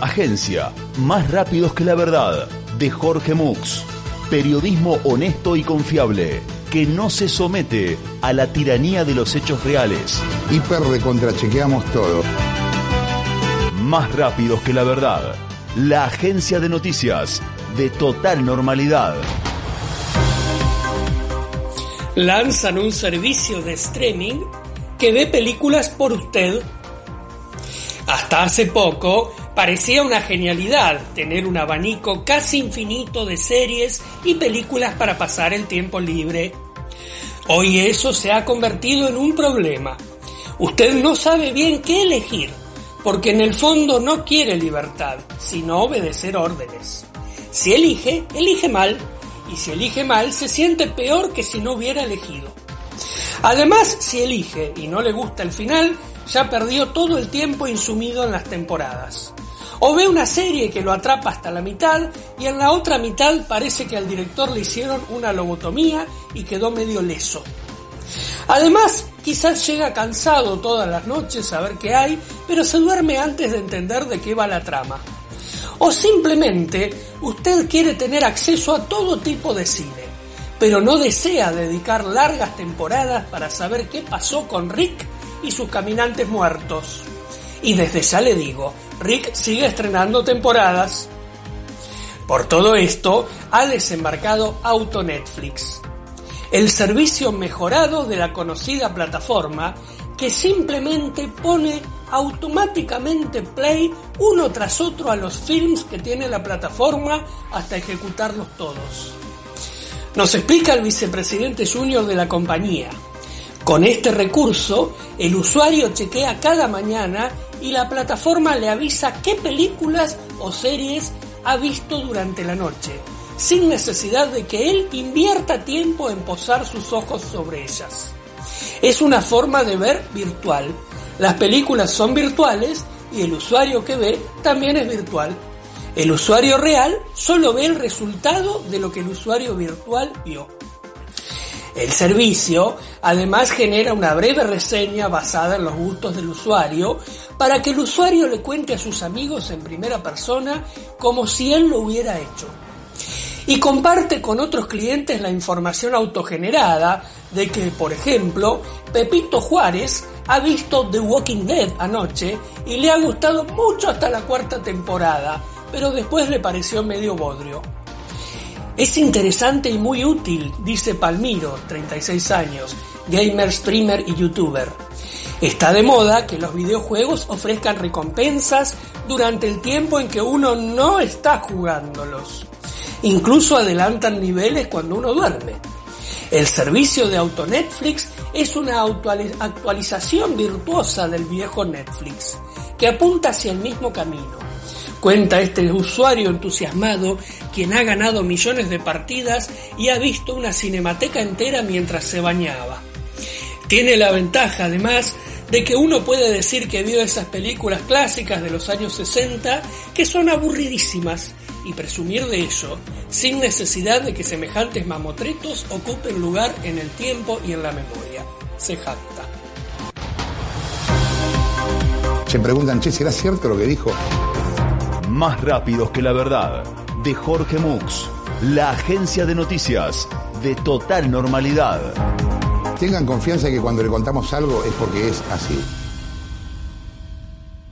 agencia, más rápidos que la verdad, de Jorge Mux. Periodismo honesto y confiable, que no se somete a la tiranía de los hechos reales. Hiper de contrachequeamos todo. Más rápidos que la verdad, la agencia de noticias de total normalidad. Lanzan un servicio de streaming que ve películas por usted. Hasta hace poco parecía una genialidad tener un abanico casi infinito de series y películas para pasar el tiempo libre. Hoy eso se ha convertido en un problema. Usted no sabe bien qué elegir, porque en el fondo no quiere libertad, sino obedecer órdenes. Si elige, elige mal, y si elige mal, se siente peor que si no hubiera elegido. Además, si elige y no le gusta el final, ya perdió todo el tiempo insumido en las temporadas. O ve una serie que lo atrapa hasta la mitad y en la otra mitad parece que al director le hicieron una lobotomía y quedó medio leso. Además, quizás llega cansado todas las noches a ver qué hay, pero se duerme antes de entender de qué va la trama. O simplemente usted quiere tener acceso a todo tipo de cine, pero no desea dedicar largas temporadas para saber qué pasó con Rick y sus caminantes muertos. Y desde ya le digo, Rick sigue estrenando temporadas. Por todo esto, ha desembarcado Auto Netflix, el servicio mejorado de la conocida plataforma que simplemente pone automáticamente play uno tras otro a los films que tiene la plataforma hasta ejecutarlos todos. Nos explica el vicepresidente junior de la compañía. Con este recurso, el usuario chequea cada mañana y la plataforma le avisa qué películas o series ha visto durante la noche, sin necesidad de que él invierta tiempo en posar sus ojos sobre ellas. Es una forma de ver virtual. Las películas son virtuales y el usuario que ve también es virtual. El usuario real solo ve el resultado de lo que el usuario virtual vio. El servicio además genera una breve reseña basada en los gustos del usuario para que el usuario le cuente a sus amigos en primera persona como si él lo hubiera hecho. Y comparte con otros clientes la información autogenerada de que, por ejemplo, Pepito Juárez ha visto The Walking Dead anoche y le ha gustado mucho hasta la cuarta temporada, pero después le pareció medio bodrio. Es interesante y muy útil, dice Palmiro, 36 años, gamer, streamer y youtuber. Está de moda que los videojuegos ofrezcan recompensas durante el tiempo en que uno no está jugándolos. Incluso adelantan niveles cuando uno duerme. El servicio de auto Netflix es una actualización virtuosa del viejo Netflix, que apunta hacia el mismo camino Cuenta este usuario entusiasmado, quien ha ganado millones de partidas y ha visto una cinemateca entera mientras se bañaba. Tiene la ventaja, además, de que uno puede decir que vio esas películas clásicas de los años 60 que son aburridísimas y presumir de ello sin necesidad de que semejantes mamotretos ocupen lugar en el tiempo y en la memoria. Se jacta. Se preguntan, che, ¿será cierto lo que dijo? Más rápidos que la verdad, de Jorge Mux, la agencia de noticias de total normalidad. Tengan confianza que cuando le contamos algo es porque es así.